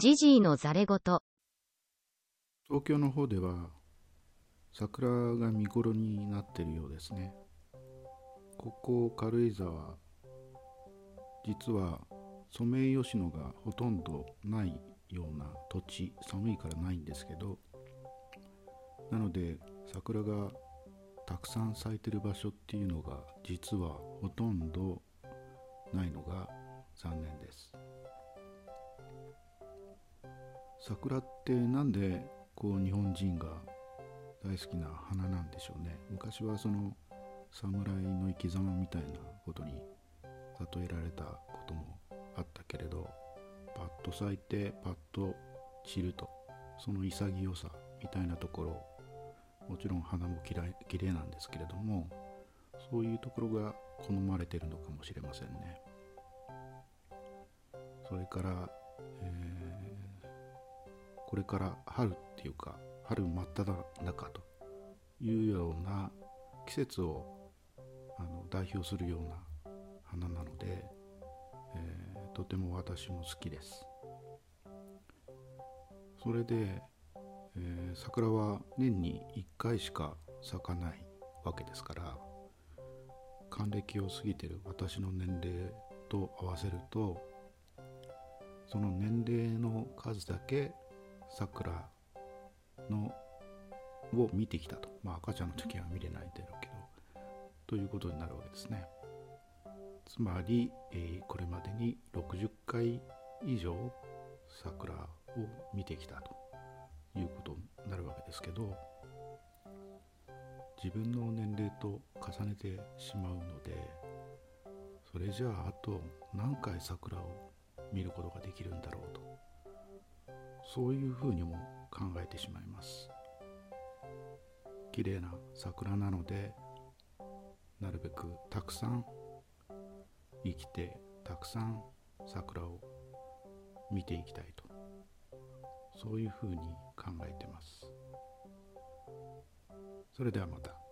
ジジイのざれ言。東京の方では桜が見頃になってるようですねここ軽井沢実はソメイヨシノがほとんどないような土地寒いからないんですけどなので桜がたくさん咲いてる場所っていうのが実はほとんどないのが残念です桜ってなんでこう日本人が大好きな花なんでしょうね。昔はその侍の生き様みたいなことに例えられたこともあったけれどパッと咲いてパッと散るとその潔さみたいなところもちろん花もきれいなんですけれどもそういうところが好まれてるのかもしれませんね。それから、えー、れから春っていうか春真っ只中というような季節をあの代表するような花なので、えー、とても私も好きです。それで、えー、桜は年に1回しか咲かないわけですから還暦を過ぎてる私の年齢と合わせるとその年齢の数だけ桜のを見てきたと。まあ赤ちゃんの時は見れないだろうけど、ということになるわけですね。つまり、えー、これまでに60回以上桜を見てきたということになるわけですけど、自分の年齢と重ねてしまうので、それじゃああと何回桜を見ることができるんだろうとそういうふうにも考えてしまいます。綺麗な桜なのでなるべくたくさん生きてたくさん桜を見ていきたいと。そういうふうに考えてます。それではまた。